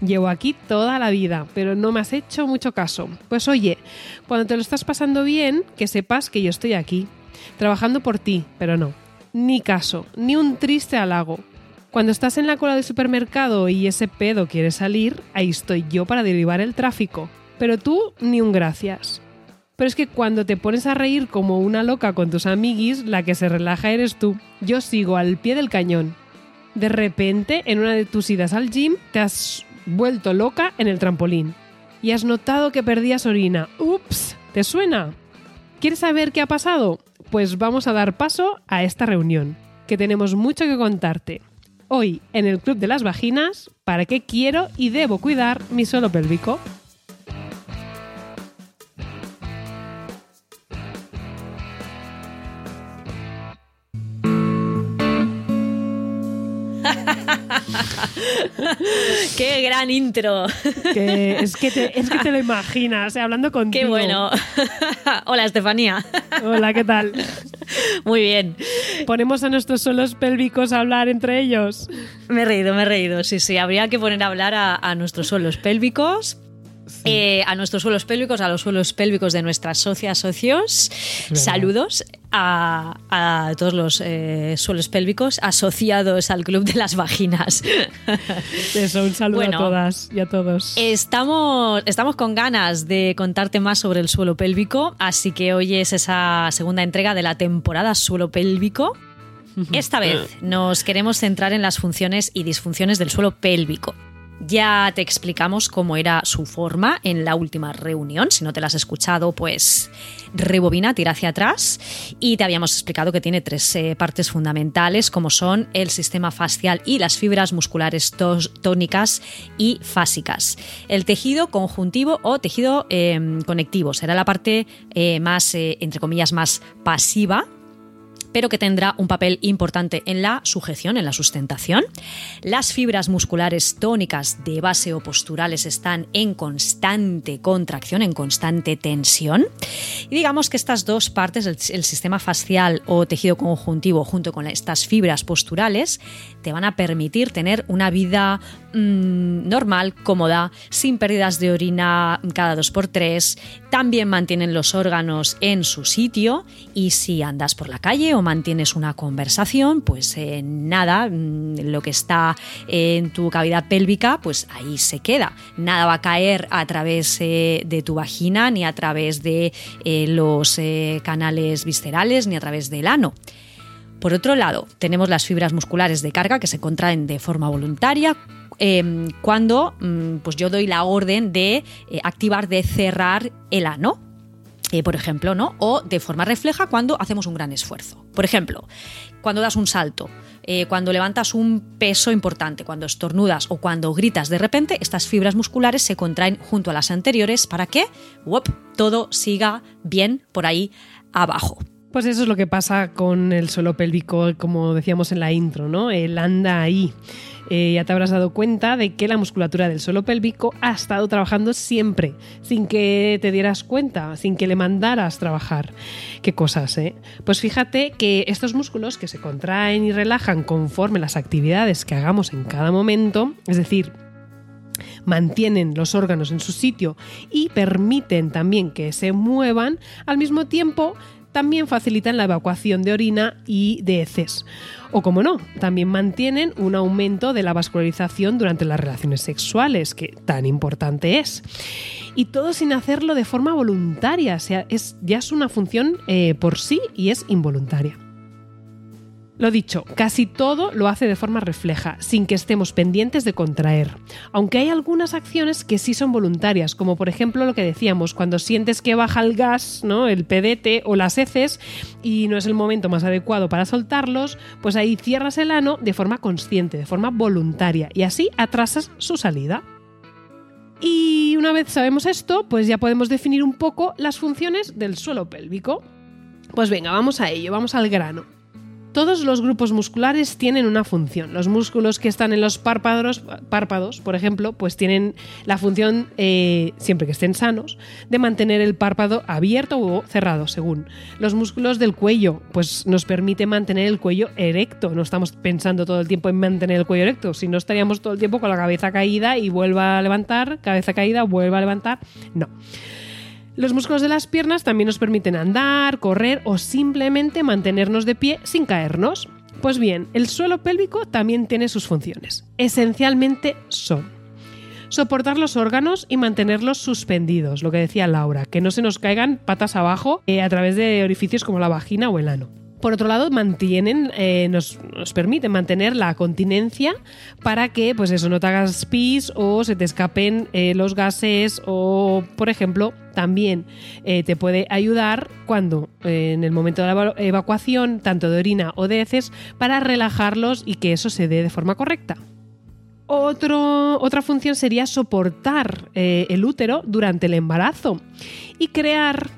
Llevo aquí toda la vida, pero no me has hecho mucho caso. Pues oye, cuando te lo estás pasando bien, que sepas que yo estoy aquí, trabajando por ti, pero no. Ni caso, ni un triste halago. Cuando estás en la cola del supermercado y ese pedo quiere salir, ahí estoy yo para derivar el tráfico. Pero tú, ni un gracias. Pero es que cuando te pones a reír como una loca con tus amiguis, la que se relaja eres tú. Yo sigo al pie del cañón. De repente, en una de tus idas al gym, te has vuelto loca en el trampolín. Y has notado que perdías orina. ¡Ups! ¿Te suena? ¿Quieres saber qué ha pasado? Pues vamos a dar paso a esta reunión, que tenemos mucho que contarte. Hoy, en el Club de las Vaginas, ¿para qué quiero y debo cuidar mi suelo pélvico? ¡Qué gran intro! Que es, que te, es que te lo imaginas, eh, hablando contigo. ¡Qué bueno! Hola, Estefanía. Hola, ¿qué tal? Muy bien. ¿Ponemos a nuestros suelos pélvicos a hablar entre ellos? Me he reído, me he reído. Sí, sí, habría que poner a hablar a, a nuestros suelos pélvicos. Eh, a nuestros suelos pélvicos, a los suelos pélvicos de nuestras socias, socios. Saludos a, a todos los eh, suelos pélvicos asociados al Club de las Vaginas. Eso, un saludo Bueno. a todas y a todos. Estamos, estamos con ganas de contarte más sobre el suelo pélvico, así que hoy es esa segunda entrega de la temporada suelo pélvico. Esta vez nos queremos centrar en las funciones y disfunciones del suelo pélvico. Ya te explicamos cómo era su forma en la última reunión. Si no te la has escuchado, pues rebobina, tira hacia atrás. Y te habíamos explicado que tiene tres eh, partes fundamentales, como son el sistema facial y las fibras musculares tónicas y fásicas. El tejido conjuntivo o tejido eh, conectivo será la parte eh, más, eh, entre comillas, más pasiva pero que tendrá un papel importante en la sujeción, en la sustentación. Las fibras musculares tónicas de base o posturales están en constante contracción, en constante tensión. Y digamos que estas dos partes, el, sistema facial o tejido conjuntivo junto con estas fibras posturales, te van a permitir tener una vida mm, normal, cómoda, sin pérdidas de orina cada dos por tres. También mantienen los órganos en su sitio y si andas por la calle o mantienes una conversación, pues eh, nada, mm, lo que está en tu cavidad pélvica, pues ahí se queda. Nada va a caer a través eh, de tu vagina, ni a través de eh, los canales viscerales, ni a través del ano. Por otro lado, tenemos las fibras musculares de carga que se contraen de forma voluntaria eh, cuando mm, pues yo doy la orden de activar, de cerrar el ano. Eh, por ejemplo, ¿no? O de forma refleja cuando hacemos un gran esfuerzo. Por ejemplo, cuando das un salto, eh, cuando levantas un peso importante, cuando estornudas o cuando gritas de repente, estas fibras musculares se contraen junto a las anteriores para que todo siga bien por ahí abajo. Pues eso es lo que pasa con el suelo pélvico, como decíamos en la intro, ¿no? Él anda ahí. Eh, ya te habrás dado cuenta de que la musculatura del suelo pélvico ha estado trabajando siempre, sin que te dieras cuenta, sin que le mandaras trabajar. Qué cosas, ¿eh? Pues fíjate que estos músculos que se contraen y relajan conforme las actividades que hagamos en cada momento, es decir, mantienen los órganos en su sitio y permiten también que se muevan, al mismo tiempo también facilitan la evacuación de orina y de heces. O como no, también mantienen un aumento de la vascularización durante las relaciones sexuales, que tan importante es. Y todo sin hacerlo de forma voluntaria, o sea, es, ya es una función eh, por sí y es involuntaria. Lo dicho, casi todo lo hace de forma refleja, sin que estemos pendientes de contraer. Aunque hay algunas acciones que sí son voluntarias, como por ejemplo lo que decíamos, cuando sientes que baja el gas, ¿no? el pedete o las heces y no es el momento más adecuado para soltarlos, pues ahí cierras el ano de forma consciente, de forma voluntaria, y así atrasas su salida. Y una vez sabemos esto, pues ya podemos definir un poco las funciones del suelo pélvico. Pues venga, vamos a ello, vamos al grano. Todos los grupos musculares tienen una función. Los músculos que están en los párpados, párpados, por ejemplo, pues tienen la función, eh, siempre que estén sanos, de mantener el párpado abierto o cerrado, según. Los músculos del cuello, pues nos permite mantener el cuello erecto. No estamos pensando todo el tiempo en mantener el cuello erecto, si no estaríamos todo el tiempo con la cabeza caída y vuelva a levantar, cabeza caída, vuelva a levantar. No. Los músculos de las piernas también nos permiten andar, correr o simplemente mantenernos de pie sin caernos. Pues bien, el suelo pélvico también tiene sus funciones. Esencialmente son soportar los órganos y mantenerlos suspendidos, lo que decía Laura, que no se nos caigan patas abajo eh, a través de orificios como la vagina o el ano. Por otro lado, mantienen, eh, nos, nos, permiten mantener la continencia para que, pues eso, no te hagas pis o se te escapen eh, los gases o, por ejemplo, también eh, te puede ayudar cuando, en el momento de la evacuación, tanto de orina o de heces, para relajarlos y que eso se dé de forma correcta. Otro, otra función sería soportar el útero durante el embarazo y crear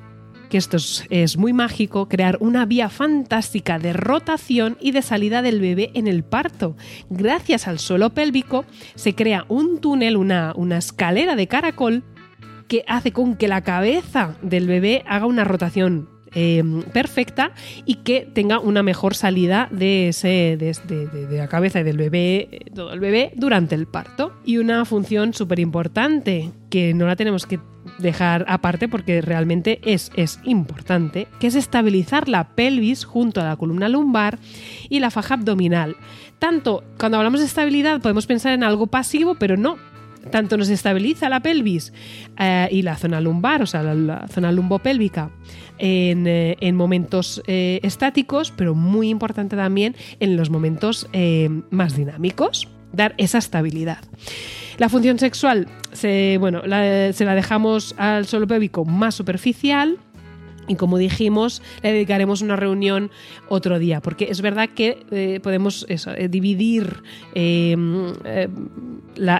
que esto es, muy mágico, crear una vía fantástica de rotación y de salida del bebé en el parto. Gracias al suelo pélvico se crea un túnel, una, una escalera de caracol que hace con que la cabeza del bebé haga una rotación eh, perfecta y que tenga una mejor salida de, ese, de, la cabeza del bebé, todo el bebé, durante el parto. Y una función súper importante que no la tenemos que dejar aparte porque realmente es, es importante, que es estabilizar la pelvis junto a la columna lumbar y la faja abdominal. Tanto cuando hablamos de estabilidad podemos pensar en algo pasivo, pero no, tanto nos estabiliza la pelvis eh, y la zona lumbar, o sea, la, zona lumbopélvica, en, eh, en momentos eh, estáticos, pero muy importante también en los momentos más dinámicos, dar esa estabilidad. La función sexual se, bueno, se la dejamos al suelo pélvico más superficial, y como dijimos, le dedicaremos una reunión otro día, porque es verdad que eh, podemos eh, dividir em, eh,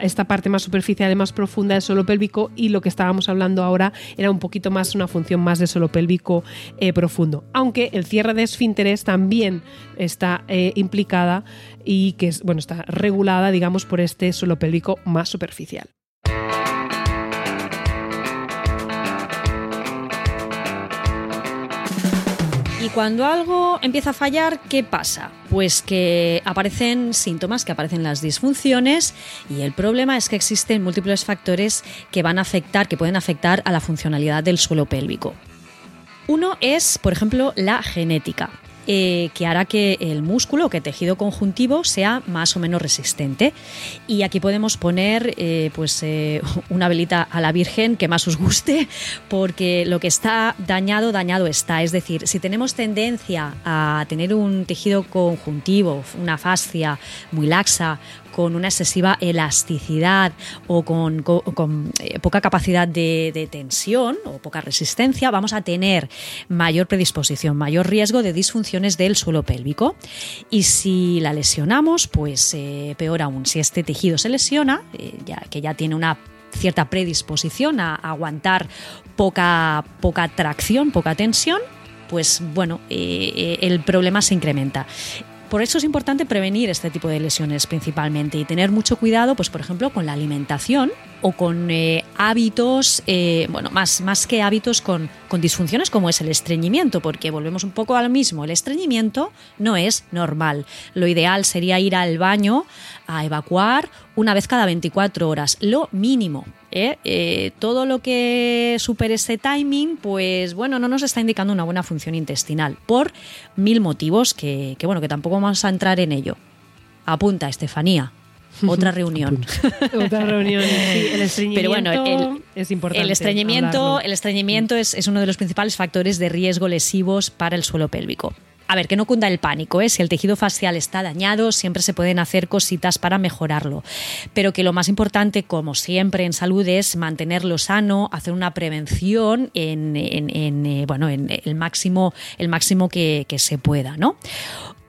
esta parte más superficial y más profunda del suelo pélvico y lo que estábamos hablando ahora era un poquito más una función más de suelo pélvico profundo. Aunque el cierre de esfínteres también está implicada y que es, bueno, está regulada, digamos, por este suelo pélvico más superficial. Cuando algo empieza a fallar, ¿qué pasa? Pues que aparecen síntomas, que aparecen las disfunciones y el problema es que existen múltiples factores que van a afectar, que pueden afectar a la funcionalidad del suelo pélvico. Uno es, por ejemplo, la genética. Eh, que hará que el músculo o que tejido conjuntivo sea más o menos resistente. Y aquí podemos poner eh, pues, eh, una velita a la Virgen que más os guste, porque lo que está dañado, dañado está. Es decir, si tenemos tendencia a tener un tejido conjuntivo, una fascia muy laxa, con una excesiva elasticidad o con, eh, poca capacidad de, tensión o poca resistencia, vamos a tener mayor predisposición, mayor riesgo de disfunciones del suelo pélvico. Y si la lesionamos, pues eh, peor aún, si este tejido se lesiona, eh, ya, que ya tiene una cierta predisposición a, aguantar poca, poca tracción, poca tensión, pues bueno, el problema se incrementa. Por eso es importante prevenir este tipo de lesiones principalmente y tener mucho cuidado, pues por ejemplo, con la alimentación o con eh, hábitos, eh, bueno, más, más que hábitos con, con disfunciones como es el estreñimiento, porque volvemos un poco al mismo, el estreñimiento no es normal. Lo ideal sería ir al baño a evacuar una vez cada 24 horas, lo mínimo. ¿eh? Todo lo que supere ese timing, pues bueno, no nos está indicando una buena función intestinal, por mil motivos que, que bueno, que tampoco vamos a entrar en ello. Apunta, Estefanía. Otra reunión. Otra reunión. Sí, el estreñimiento Pero bueno, el- es importante. El estreñimiento, hablarlo. el estreñimiento es, es uno de los principales factores de riesgo lesivos para el suelo pélvico. A ver, que no cunda el pánico, ¿eh? si el tejido facial está dañado, siempre se pueden hacer cositas para mejorarlo. Pero que lo más importante, como siempre en salud, es mantenerlo sano, hacer una prevención en, en- en, eh, bueno, en el máximo, el máximo que, que se pueda, ¿no?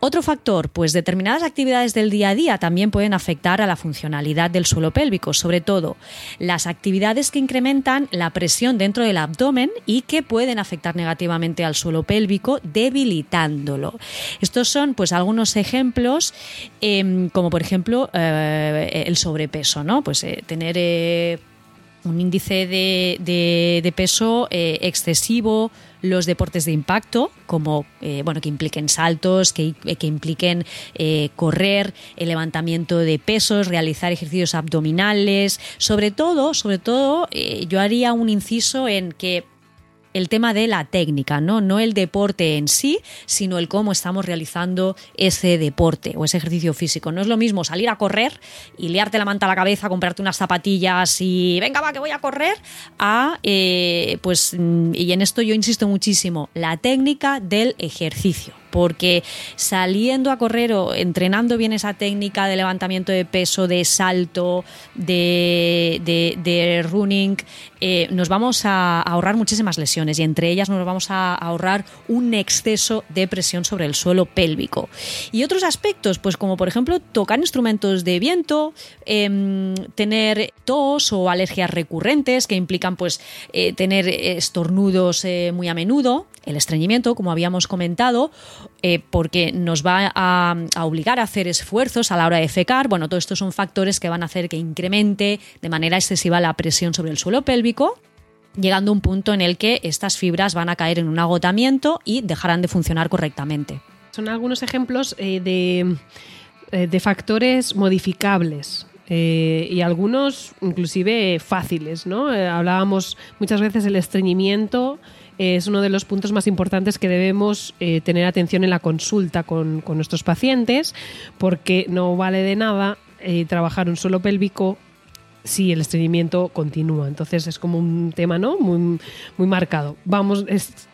Otro factor, pues determinadas actividades del día a día también pueden afectar a la funcionalidad del suelo pélvico, sobre todo las actividades que incrementan la presión dentro del abdomen y que pueden afectar negativamente al suelo pélvico, debilitándolo. Estos son pues algunos ejemplos, em, como por ejemplo eh, el sobrepeso, ¿no? Pues eh, tener eh, un índice de, de- peso eh, excesivo, los deportes de impacto, como eh, bueno, que impliquen saltos, que, que impliquen eh, correr, el levantamiento de pesos, realizar ejercicios abdominales, sobre todo, sobre todo, yo haría un inciso en que el tema de la técnica, ¿no? No el deporte en sí, sino el cómo estamos realizando ese deporte o ese ejercicio físico. No es lo mismo salir a correr y liarte la manta a la cabeza, comprarte unas zapatillas y venga, va, que voy a correr, a, eh, pues, mm, y en esto yo insisto muchísimo, la técnica del ejercicio. Porque saliendo a correr o entrenando bien esa técnica de levantamiento de peso, de salto, de, running, eh, nos vamos a ahorrar muchísimas lesiones y entre ellas nos vamos a ahorrar un exceso de presión sobre el suelo pélvico. Y otros aspectos, pues como por ejemplo tocar instrumentos de viento, em, tener tos o alergias recurrentes que implican pues eh, tener estornudos eh, muy a menudo, el estreñimiento, como habíamos comentado, eh, porque nos va a, obligar a hacer esfuerzos a la hora de fecar. Bueno, todos estos son factores que van a hacer que incremente de manera excesiva la presión sobre el suelo pélvico llegando a un punto en el que estas fibras van a caer en un agotamiento y dejarán de funcionar correctamente. Son algunos ejemplos eh, de, eh, de factores modificables. y algunos inclusive fáciles, ¿no? Hablábamos muchas veces del estreñimiento, es uno de los puntos más importantes que debemos eh, tener atención en la consulta con, nuestros pacientes, porque no vale de nada eh, trabajar un suelo pélvico si el estreñimiento continúa. Entonces es como un tema ¿no? muy, marcado. Vamos,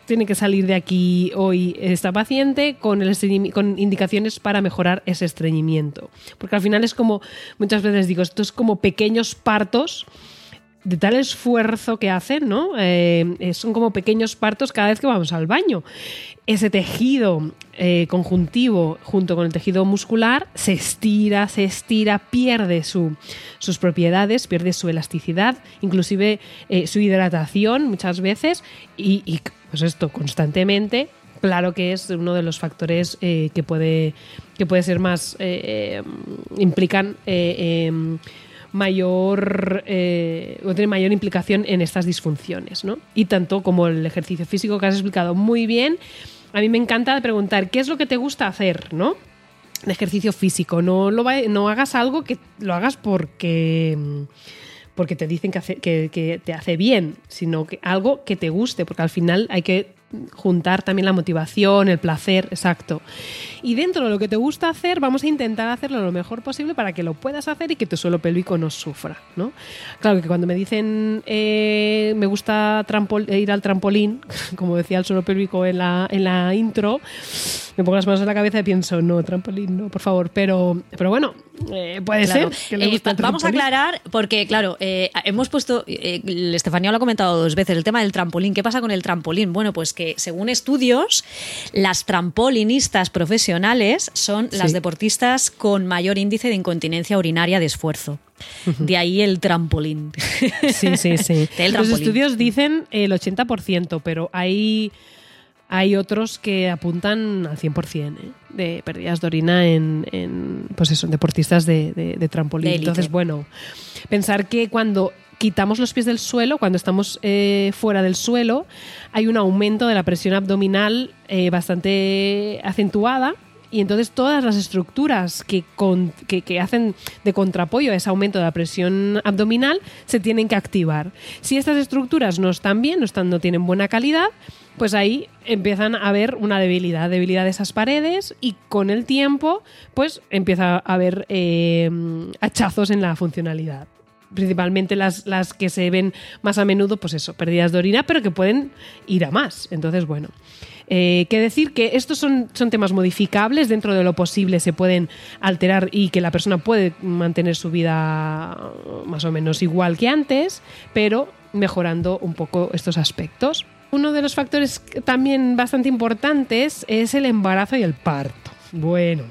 tiene que salir de aquí hoy esta paciente con, el con indicaciones para mejorar ese estreñimiento. Porque al final es como, muchas veces digo, esto es como pequeños partos de tal esfuerzo que hacen, ¿no? Eh, son como pequeños partos cada vez que vamos al baño. Ese tejido eh, conjuntivo junto con el tejido muscular se estira, se estira, pierde su- sus propiedades, pierde su elasticidad, inclusive eh, su hidratación muchas veces y, y, pues esto constantemente. Claro que es uno de los factores que puede que puede ser más implican em, mayor eh, o tiene mayor implicación en estas disfunciones, ¿no? Y tanto como el ejercicio físico que has explicado muy bien, a mí me encanta preguntar qué es lo que te gusta hacer, ¿no? De ejercicio físico, no lo no hagas algo que lo hagas porque porque te dicen que, que- que te hace bien, sino que algo que te guste, porque al final hay que juntar también la motivación, el placer, exacto. Y dentro de lo que te gusta hacer, vamos a intentar hacerlo lo mejor posible para que lo puedas hacer y que tu suelo pélvico no sufra, ¿no? Claro que cuando me dicen eh, me gusta ir al trampolín, como decía el suelo pélvico en la, en la intro, me pongo las manos en la cabeza y pienso, no, trampolín, no, por favor. Pero, pero bueno, eh, puede Claro. ser. que le Eh, guste el vamos a aclarar, porque claro, eh, hemos puesto, eh, Estefanía lo ha comentado dos veces, el tema del trampolín. ¿Qué pasa con el trampolín? Bueno, pues que según estudios, las trampolinistas profesionales son las deportistas con mayor índice de incontinencia urinaria de esfuerzo. De ahí el trampolín. Sí, sí, sí. Los estudios dicen el 80%, pero hay, hay otros que apuntan al 100% ¿eh? de pérdidas de orina en, en, pues eso, en deportistas de, de- de trampolín. De. Entonces, bueno, pensar que cuando quitamos los pies del suelo, cuando estamos eh, fuera del suelo, hay un aumento de la presión abdominal eh, bastante acentuada. Y entonces todas las estructuras que, con- que- que hacen de contrapoyo a ese aumento de la presión abdominal se tienen que activar. Si estas estructuras no están bien, no, están, no tienen buena calidad, pues ahí empiezan a haber una debilidad, debilidad de esas paredes y con el tiempo pues empieza a haber eh, hachazos en la funcionalidad principalmente las, las que se ven más a menudo, pues eso, pérdidas de orina, pero que pueden ir a más. Entonces, bueno. Eh, que decir que estos son, son temas modificables, dentro de lo posible se pueden alterar y que la persona puede mantener su vida más o menos igual que antes, pero mejorando un poco estos aspectos. Uno de los factores también bastante importantes es el embarazo y el parto. Bueno,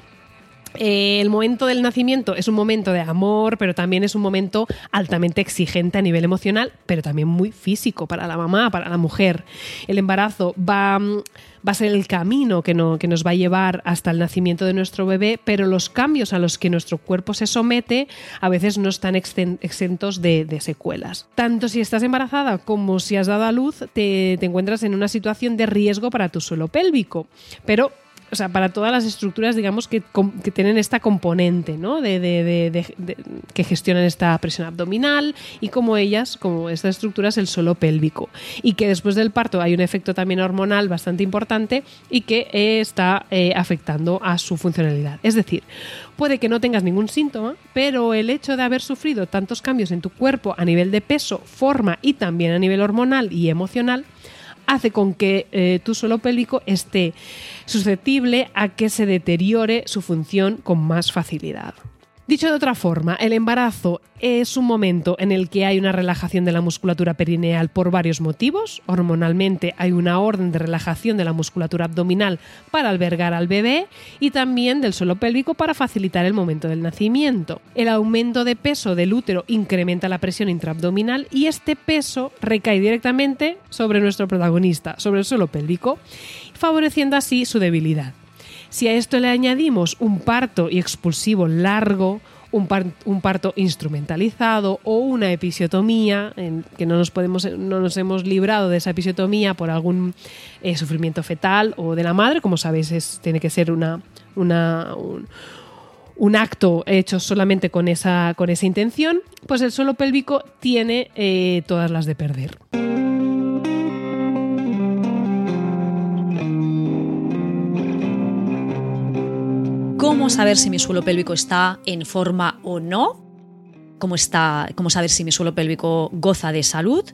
eh, el momento del nacimiento es un momento de amor, pero también es un momento altamente exigente a nivel emocional, pero también muy físico para la mamá, para la mujer. El embarazo va, a ser el camino que, no- que nos va a llevar hasta el nacimiento de nuestro bebé, pero los cambios a los que nuestro cuerpo se somete a veces no están exentos de, de secuelas. Tanto si estás embarazada como si has dado a luz, te, te encuentras en una situación de riesgo para tu suelo pélvico. Pero o sea, para todas las estructuras, digamos, que, que tienen esta componente, ¿no? De- de- de- de- que gestionan esta presión abdominal y como ellas, como esta estructura es el suelo pélvico. Y que después del parto hay un efecto también hormonal bastante importante y que eh, está eh, afectando a su funcionalidad. Es decir, puede que no tengas ningún síntoma, pero el hecho de haber sufrido tantos cambios en tu cuerpo a nivel de peso, forma y también a nivel hormonal y emocional, hace con que eh, tu suelo pélvico esté susceptible a que se deteriore su función con más facilidad. Dicho de otra forma, el embarazo es un momento en el que hay una relajación de la musculatura perineal por varios motivos. Hormonalmente hay una orden de relajación de la musculatura abdominal para albergar al bebé y también del suelo pélvico para facilitar el momento del nacimiento. El aumento de peso del útero incrementa la presión intraabdominal y este peso recae directamente sobre nuestro protagonista, sobre el suelo pélvico, favoreciendo así su debilidad. Si a esto le añadimos un parto y expulsivo largo, un, par- un parto instrumentalizado o una episiotomía, que no nos, podemos, hemos librado de esa episiotomía por algún eh, sufrimiento fetal o de la madre, como sabéis, tiene que ser un, acto hecho solamente con esa, con esa intención, pues el suelo pélvico tiene eh, todas las de perder. ¿Cómo saber si mi suelo pélvico está en forma o no? ¿Cómo, está, ¿Cómo saber si mi suelo pélvico goza de salud?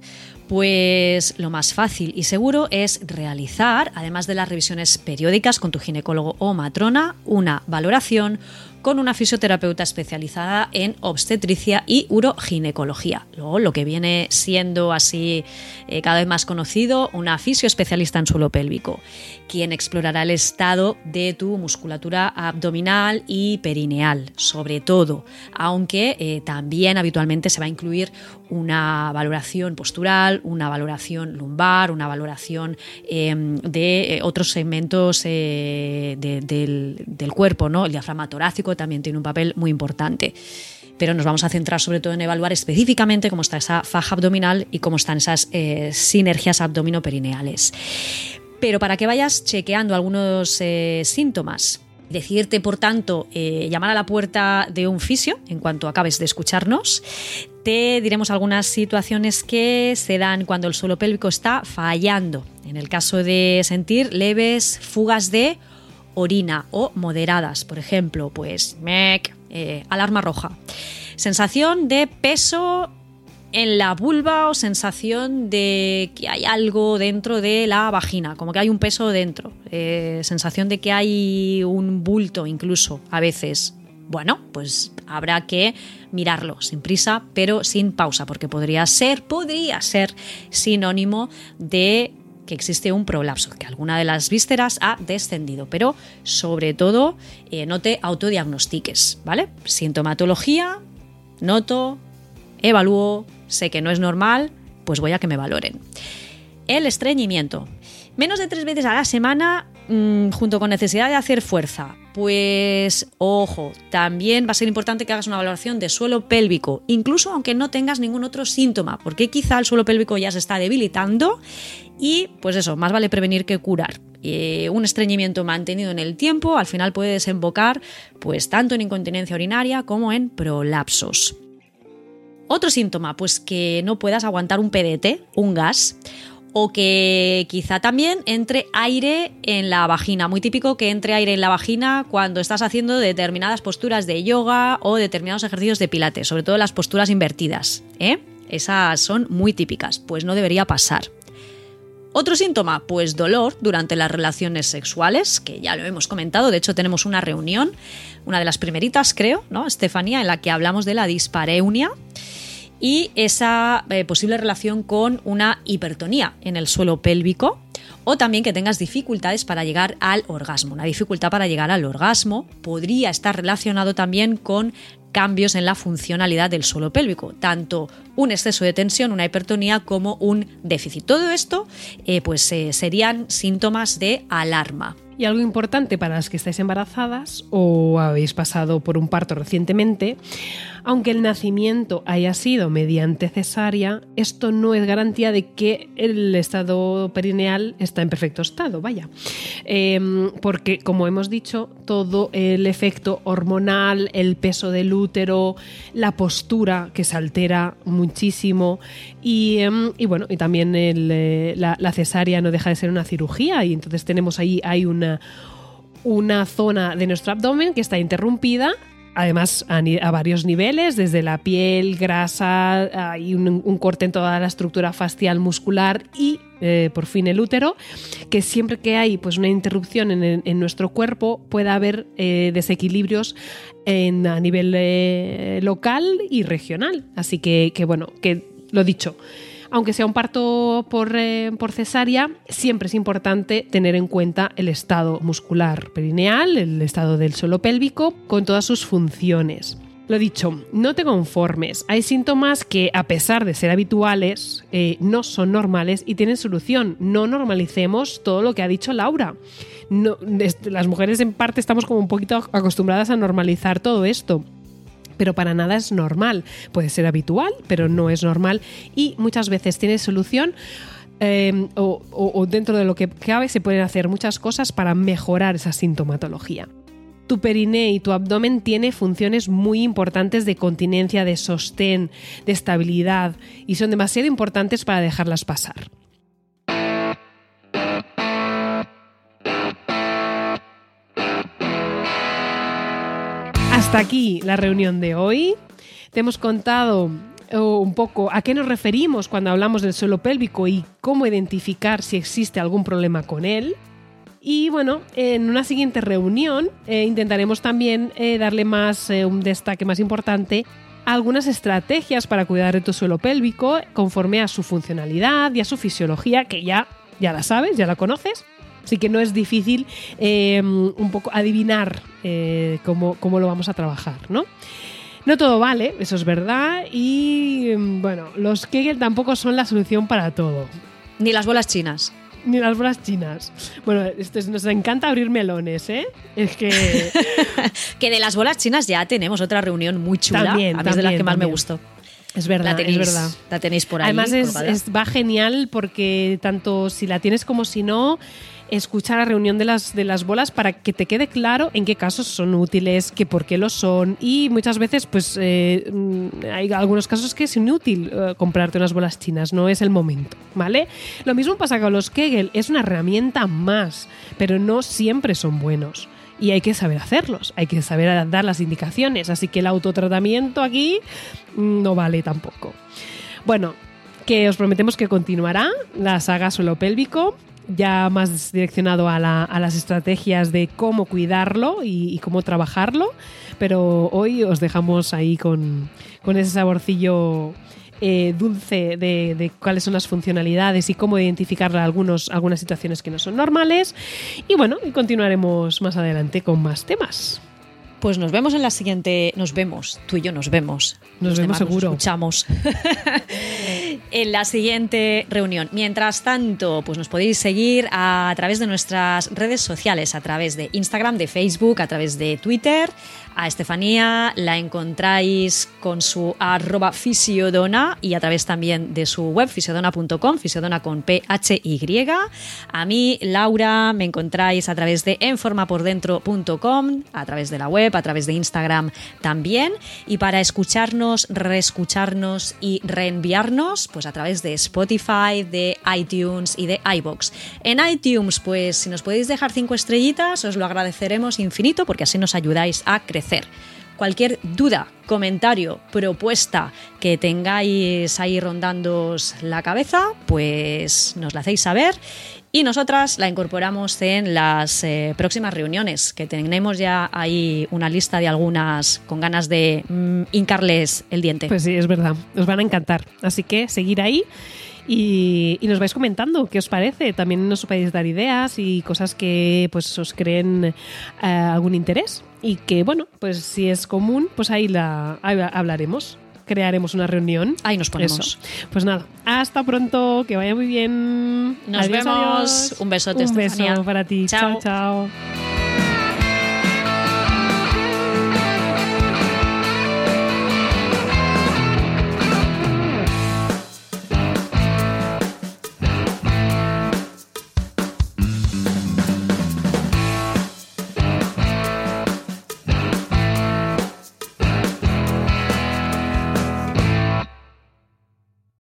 Pues lo más fácil y seguro es realizar, además de las revisiones periódicas con tu ginecólogo o matrona, una valoración con una fisioterapeuta especializada en obstetricia y uroginecología. Luego, lo que viene siendo así eh, cada vez más conocido, una fisioespecialista en suelo pélvico, quien explorará el estado de tu musculatura abdominal y perineal, sobre todo, aunque eh, también habitualmente se va a incluir una valoración postural, una valoración lumbar, una valoración eh, de eh, otros segmentos eh, de- del, cuerpo, ¿no? El diafragma torácico también tiene un papel muy importante. Pero nos vamos a centrar sobre todo en evaluar específicamente cómo está esa faja abdominal y cómo están esas eh, sinergias abdominoperineales. Pero para que vayas chequeando algunos eh, síntomas, decirte, por tanto, llamar a la puerta de un fisio en cuanto acabes de escucharnos, te diremos algunas situaciones que se dan cuando el suelo pélvico está fallando. En el caso de sentir leves fugas de orina o moderadas, por ejemplo, pues mec, eh, alarma roja. Sensación de peso en la vulva o sensación de que hay algo dentro de la vagina, como que hay un peso dentro, eh, sensación de que hay un bulto incluso a veces. Bueno, pues habrá que mirarlo sin prisa, pero sin pausa, porque podría ser, podría ser sinónimo de que existe un prolapso, que alguna de las vísceras ha descendido, pero sobre todo eh, no te autodiagnostiques, ¿vale? Sintomatología, noto, evalúo, sé que no es normal, pues voy a que me valoren. El estreñimiento. Menos de tres veces a la semana, mm, junto con necesidad de hacer fuerza. Pues ojo, también va a ser importante que hagas una valoración de suelo pélvico, incluso aunque no tengas ningún otro síntoma, porque quizá el suelo pélvico ya se está debilitando y pues eso, más vale prevenir que curar. Eh, un estreñimiento mantenido en el tiempo al final puede desembocar pues tanto en incontinencia urinaria como en prolapsos. Otro síntoma, pues que no puedas aguantar un PDT, un gas, o que quizá también entre aire en la vagina. Muy típico que entre aire en la vagina cuando estás haciendo determinadas posturas de yoga o determinados ejercicios de pilates, sobre todo las posturas invertidas. ¿eh? Esas son muy típicas, pues no debería pasar. Otro síntoma, pues dolor durante las relaciones sexuales, que ya lo hemos comentado, de hecho tenemos una reunión, una de las primeritas creo, ¿no? Estefanía, en la que hablamos de la dispareunia y esa eh, posible relación con una hipertonía en el suelo pélvico o también que tengas dificultades para llegar al orgasmo. Una dificultad para llegar al orgasmo podría estar relacionado también con cambios en la funcionalidad del suelo pélvico, tanto un exceso de tensión, una hipertonía, como un déficit. Todo esto eh, pues, eh, serían síntomas de alarma. Y algo importante para las que estáis embarazadas o habéis pasado por un parto recientemente, aunque el nacimiento haya sido mediante cesárea, esto no es garantía de que el estado perineal está en perfecto estado, vaya. Em, porque, como hemos dicho, todo el efecto hormonal, el peso del útero, la postura que se altera muchísimo. Y, em, bueno, y también eh, la, la cesárea no deja de ser una cirugía y entonces tenemos ahí hay una una zona de nuestro abdomen que está interrumpida además a, varios niveles, desde la piel, grasa, hay un, corte en toda la estructura facial muscular y eh, por fin el útero, que siempre que hay pues, una interrupción en, nuestro cuerpo puede haber eh, desequilibrios a nivel eh, local y regional. Así que, que bueno, que lo dicho aunque sea un parto eh, por, cesárea, siempre es importante tener en cuenta el estado muscular perineal, el estado del suelo pélvico, con todas sus funciones. Lo dicho, no te conformes. Hay síntomas que, a pesar de ser habituales, eh, no son normales y tienen solución. No normalicemos todo lo que ha dicho Laura. las mujeres en parte estamos como un poquito acostumbradas a normalizar todo esto pero para nada es normal. Puede ser habitual, pero no es normal y muchas veces tiene solución. Em, o, dentro de lo que cabe se pueden hacer muchas cosas para mejorar esa sintomatología. Tu periné y tu abdomen tiene funciones muy importantes de continencia, de sostén, de estabilidad y son demasiado importantes para dejarlas pasar. Hasta aquí la reunión de hoy. Te hemos contado eh, un poco a qué nos referimos cuando hablamos del suelo pélvico y cómo identificar si existe algún problema con él. Y bueno, en una siguiente reunión eh, intentaremos también eh, darle más un destaque más importante a algunas estrategias para cuidar de tu suelo pélvico conforme a su funcionalidad y a su fisiología, que ya, ya la sabes, ya la conoces. Así que no es difícil em, un poco adivinar eh, cómo, lo vamos a trabajar, ¿no? No todo vale, eso es verdad, y em, bueno, los Kegel tampoco son la solución para todo. Ni las bolas chinas. Ni las bolas chinas. Bueno, nos encanta abrir melones, ¿eh? Es que. que de las bolas chinas ya tenemos otra reunión muy chula. También, a mí es de las que más me gustó. Es verdad, tenéis, es verdad. La tenéis por ahí. Además, es, va genial porque tanto si la tienes como si no, escuchar la reunión de las, de las bolas para que te quede claro en qué casos son útiles, que por qué lo son y muchas veces pues eh, mm, hay algunos casos que es inútil eh, comprarte unas bolas chinas, no es el momento, ¿vale? Lo mismo pasa con los Kegel, es una herramienta más, pero no siempre son buenos y hay que saber hacerlos, hay que saber dar las indicaciones, así que el autotratamiento aquí mm, no vale tampoco. Bueno, que os prometemos que continuará la saga suelo pélvico ya más direccionado a, las estrategias de cómo cuidarlo y, cómo trabajarlo, pero hoy os dejamos ahí con, ese saborcillo eh, dulce de, cuáles son las funcionalidades y cómo identificar algunos, algunas situaciones que no son normales. Y bueno, y continuaremos más adelante con más temas. Pues nos vemos en la siguiente. Nos vemos. Tú y yo nos vemos. Nos vemos seguro. Nos escuchamos. en la siguiente reunión. Mientras tanto, pues nos podéis seguir a través de nuestras redes sociales, a través de Instagram, de Facebook, a través de Twitter. A Estefanía la encontráis con su arroba fisiodona y a través también de su web fisiodona.com, fisiodona con P-H-Y. A mí, Laura, me encontráis a través de enformapordentro.com, a través de la web, a través de Instagram también. Y para escucharnos, reescucharnos y reenviarnos, pues a través de Spotify, de iTunes y de iBox. En iTunes, pues si nos podéis dejar cinco estrellitas, os lo agradeceremos infinito porque así nos ayudáis a crecer. Cualquier duda, comentario, propuesta que tengáis ahí rondando la cabeza, pues nos la hacéis saber y nosotras la incorporamos en las eh, próximas reuniones, que tenemos ya ahí una lista de algunas con ganas de mm, hincarles el diente. Pues sí, es verdad, os van a encantar. Así que seguir ahí. Y, y nos vais comentando qué os parece. También nos podéis dar ideas y cosas que pues os creen eh, algún interés. Y que, bueno, pues si es común, pues ahí, la, ahí hablaremos. Crearemos una reunión. Ahí nos ponemos. Eso. Pues nada, hasta pronto, que vaya muy bien. Nos Adiós, vemos. adiós. Un besote, Un Estefanía. beso para ti. Chao. chao. chao.